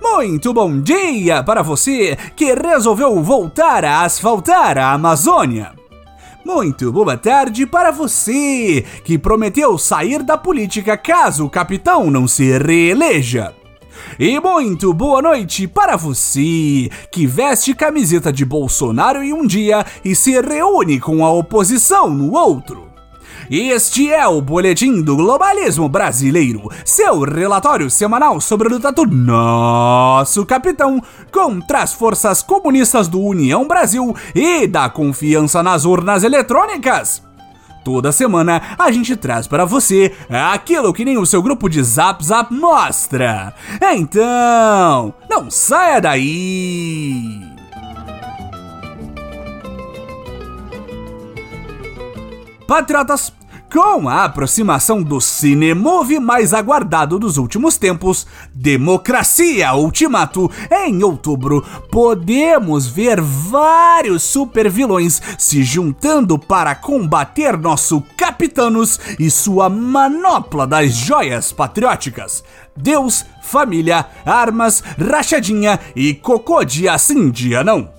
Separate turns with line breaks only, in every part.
Muito bom dia para você que resolveu voltar a asfaltar a Amazônia. Muito boa tarde para você que prometeu sair da política caso o capitão não se reeleja. E muito boa noite para você que veste camiseta de Bolsonaro em um dia e se reúne com a oposição no outro. Este é o Boletim do Globalismo Brasileiro, seu relatório semanal sobre a luta do nosso capitão contra as forças comunistas do União Brasil e da confiança nas urnas eletrônicas. Toda semana a gente traz para você aquilo que nem o seu grupo de Zap Zap mostra. Então, não saia daí! Patriotas, com a aproximação do cinemove mais aguardado dos últimos tempos, Democracia Ultimato, em outubro, podemos ver vários supervilões se juntando para combater nosso Capitanos e sua manopla das joias patrióticas. Deus, família, armas, rachadinha e cocô de assim dia não.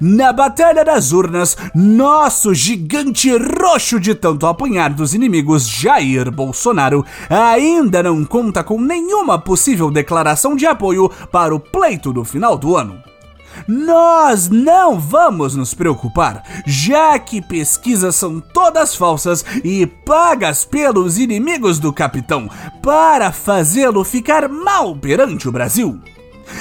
Na Batalha das Urnas, nosso gigante roxo de tanto apanhar dos inimigos Jair Bolsonaro ainda não conta com nenhuma possível declaração de apoio para o pleito do final do ano. Nós não vamos nos preocupar, já que pesquisas são todas falsas e pagas pelos inimigos do capitão para fazê-lo ficar mal perante o Brasil.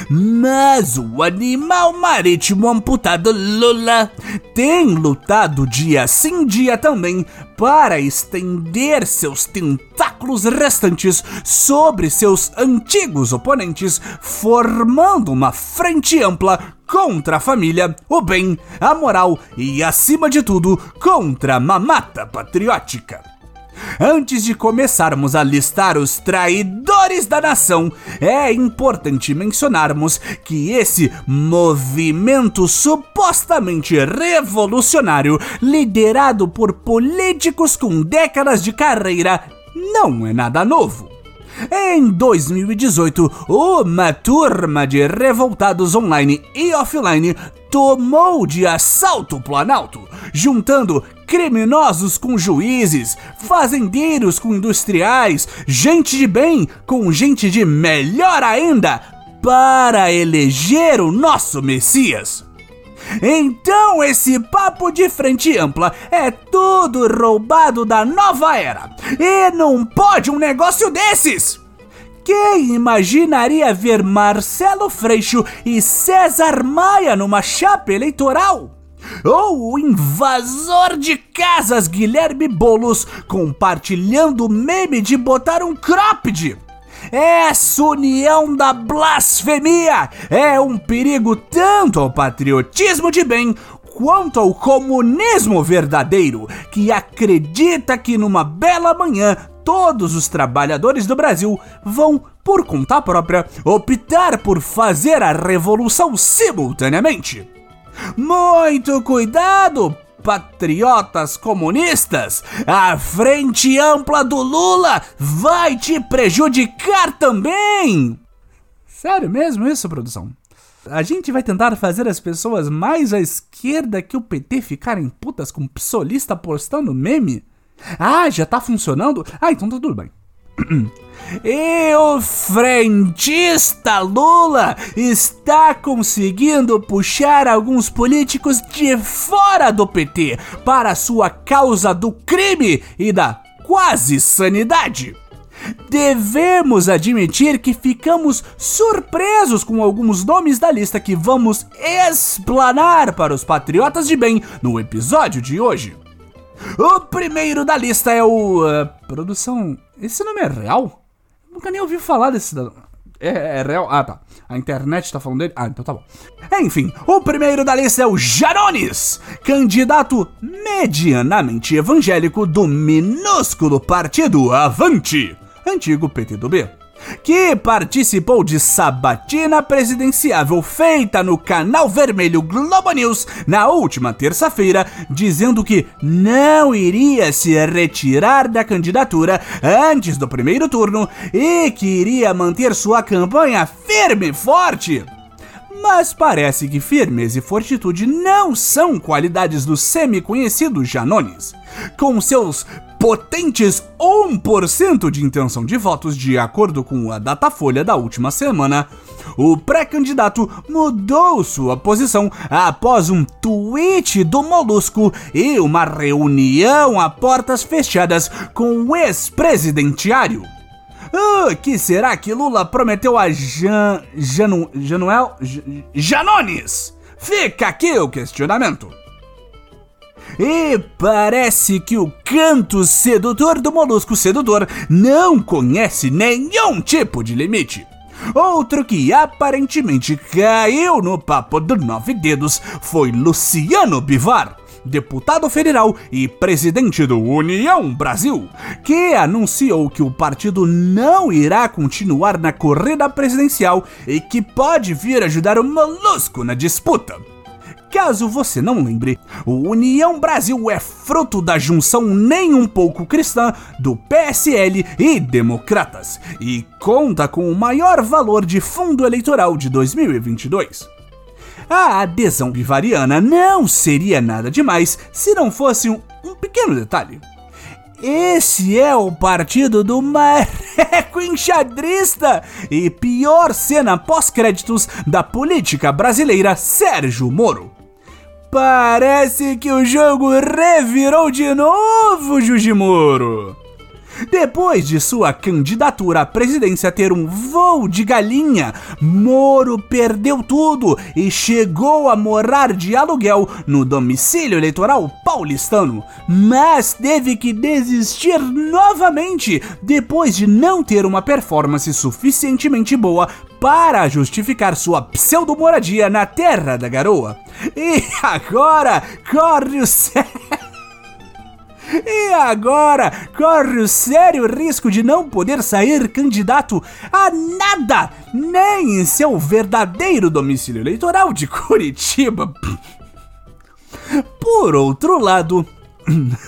Mas o animal marítimo amputado Lula tem lutado dia sim dia também para estender seus tentáculos restantes sobre seus antigos oponentes, formando uma frente ampla contra a família, o bem, a moral e, acima de tudo, contra a mamata patriótica. Antes de começarmos a listar os traidores da nação, é importante mencionarmos que esse movimento supostamente revolucionário, liderado por políticos com décadas de carreira, não é nada novo. Em 2018, uma turma de revoltados online e offline tomou de assalto o Planalto, juntando criminosos com juízes, fazendeiros com industriais, gente de bem com gente de melhor ainda, para eleger o nosso Messias. Então esse papo de frente ampla é tudo roubado da nova era. E não pode um negócio desses! Quem imaginaria ver Marcelo Freixo e César Maia numa chapa eleitoral? Ou o invasor de casas Guilherme Bolos compartilhando o meme de botar um cropped? Essa união da blasfemia é um perigo tanto ao patriotismo de bem quanto ao comunismo verdadeiro, que acredita que numa bela manhã todos os trabalhadores do Brasil vão, por conta própria, optar por fazer a revolução simultaneamente. Muito cuidado, patriotas comunistas! A frente ampla do Lula vai te prejudicar também! Sério mesmo isso, produção? A gente vai tentar fazer as pessoas mais à esquerda que o PT ficarem putas com psolista postando meme? Ah, já tá funcionando? Ah, então tá tudo bem. E o frentista Lula está conseguindo puxar alguns políticos de fora do PT para sua causa do crime e da quase sanidade. Devemos admitir que ficamos surpresos com alguns nomes da lista que vamos explanar para os patriotas de bem no episódio de hoje. O primeiro da lista é o. Uh, produção. Esse nome é real? Nunca nem ouvi falar desse cidadão. É, é, real? Ah, tá. A internet tá falando dele? Ah, então tá bom. Enfim, o primeiro da lista é o Jarones, candidato medianamente evangélico do minúsculo partido Avante, antigo PT do B. que participou de sabatina presidenciável feita no canal vermelho Globo News na última terça-feira, dizendo que não iria se retirar da candidatura antes do primeiro turno e que iria manter sua campanha firme e forte. Mas parece que firmeza e fortitude não são qualidades do semi-conhecido Janones. Com seus potentes 1% de intenção de votos, de acordo com a Datafolha da última semana, o pré-candidato mudou sua posição após um tweet do Molusco e uma reunião a portas fechadas com o ex-presidenteário. O que será que Lula prometeu a Jan... Janu... Januel... Janones? Fica aqui o questionamento. E parece que o canto sedutor do molusco sedutor não conhece nenhum tipo de limite. Outro que aparentemente caiu no papo do nove dedos foi Luciano Bivar deputado federal e presidente do União Brasil, que anunciou que o partido não irá continuar na corrida presidencial e que pode vir ajudar o Molusco na disputa. Caso você não lembre, o União Brasil é fruto da junção nem um pouco cristã do PSL e Democratas e conta com o maior valor de fundo eleitoral de 2022. A adesão bivariana não seria nada demais se não fosse um, um pequeno detalhe. Esse é o partido do mareco enxadrista e pior cena pós-créditos da política brasileira Sérgio Moro. Parece que o jogo revirou de novo, Juji Moro. Depois de sua candidatura à presidência ter um voo de galinha, Moro perdeu tudo e chegou a morar de aluguel no domicílio eleitoral paulistano, mas teve que desistir novamente depois de não ter uma performance suficientemente boa para justificar sua pseudo-moradia na Terra da Garoa. E agora corre o e agora corre o sério risco de não poder sair candidato a nada, nem em seu verdadeiro domicílio eleitoral de Curitiba. Por outro lado.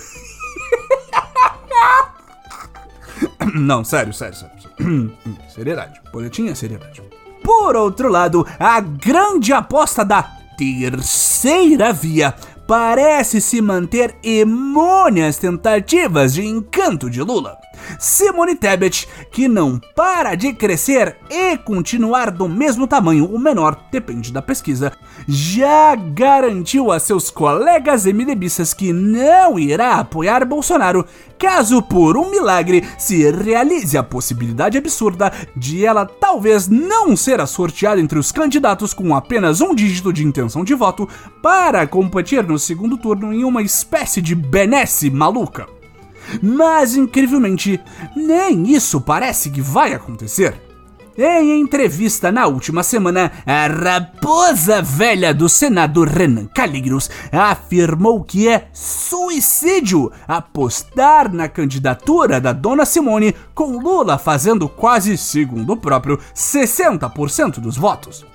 Não, sério, sério, sério. Seriedade. Boletim é seriedade. Por outro lado, a grande aposta da terceira via parece se manter imune às tentativas de encanto de Lula. Simone Tebet, que não para de crescer e continuar do mesmo tamanho ou menor, depende da pesquisa, já garantiu a seus colegas MDBistas que não irá apoiar Bolsonaro caso por um milagre se realize a possibilidade absurda de ela talvez não ser sorteada entre os candidatos com apenas um dígito de intenção de voto para competir no segundo turno em uma espécie de benesse maluca. Mas, incrivelmente, nem isso parece que vai acontecer. Em entrevista na última semana, a raposa velha do Senado, Renan Calligros, afirmou que é suicídio apostar na candidatura da dona Simone, com Lula fazendo quase, segundo o próprio, 60% dos votos.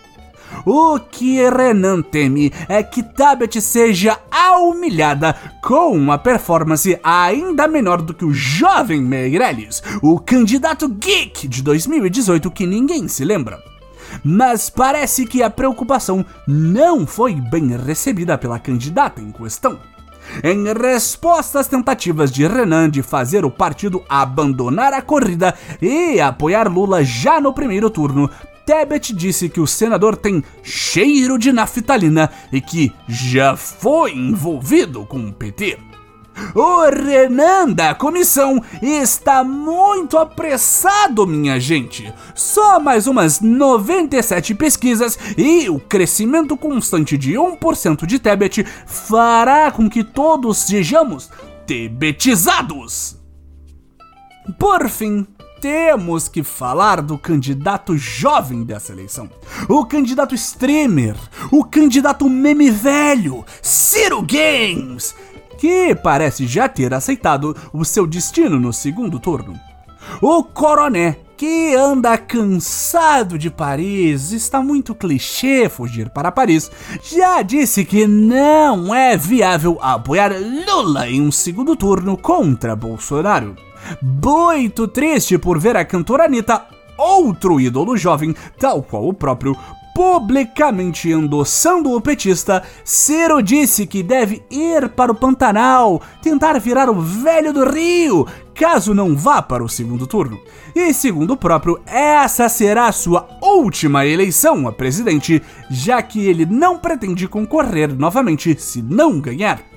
O que Renan teme é que Tabet seja humilhada com uma performance ainda menor do que o jovem Meirelles, o candidato geek de 2018 que ninguém se lembra. Mas parece que a preocupação não foi bem recebida pela candidata em questão. Em resposta às tentativas de Renan de fazer o partido abandonar a corrida e apoiar Lula já no primeiro turno, Tebet disse que o senador tem cheiro de naftalina e que já foi envolvido com o PT. O Renan da comissão está muito apressado, minha gente. Só mais umas 97 pesquisas e o crescimento constante de 1% de Tebet fará com que todos sejamos tebetizados. Por fim, temos que falar do candidato jovem dessa eleição. O candidato streamer, o candidato meme velho, Ciro Games, que parece já ter aceitado o seu destino no segundo turno. O Coroné, que anda cansado de Paris, está muito clichê fugir para Paris, já disse que não é viável apoiar Lula em um segundo turno contra Bolsonaro. Muito triste por ver a cantora Anitta, outro ídolo jovem, tal qual o próprio, publicamente endossando o petista, Ciro disse que deve ir para o Pantanal, tentar virar o velho do Rio, caso não vá para o segundo turno. E segundo o próprio, essa será sua última eleição a presidente, já que ele não pretende concorrer novamente se não ganhar.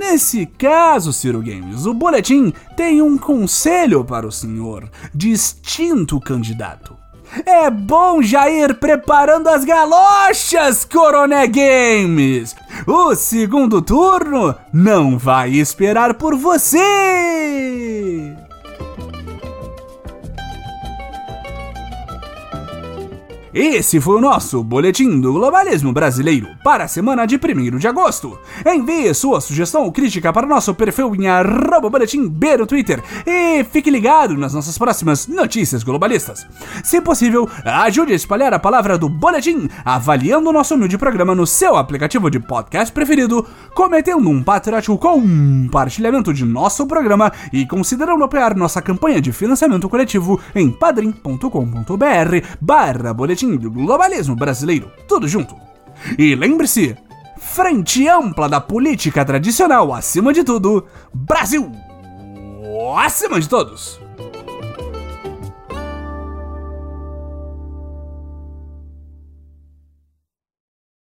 Nesse caso, Ciro Games, o boletim tem um conselho para o senhor, distinto candidato. É bom já ir preparando as galochas, Coroné Games! O segundo turno não vai esperar por você! Esse foi o nosso Boletim do Globalismo Brasileiro para a semana de 1 de agosto. Envie sua sugestão ou crítica para nosso perfil em arroba boletim B no Twitter e fique ligado nas nossas próximas notícias globalistas. Se possível, ajude a espalhar a palavra do Boletim avaliando o nosso humilde programa no seu aplicativo de podcast preferido, cometendo um patriótico compartilhamento de nosso programa e considerando apoiar nossa campanha de financiamento coletivo em padrim.com.br barra boletim do globalismo brasileiro. Tudo junto. E lembre-se: frente ampla da política tradicional acima de tudo, Brasil acima de todos.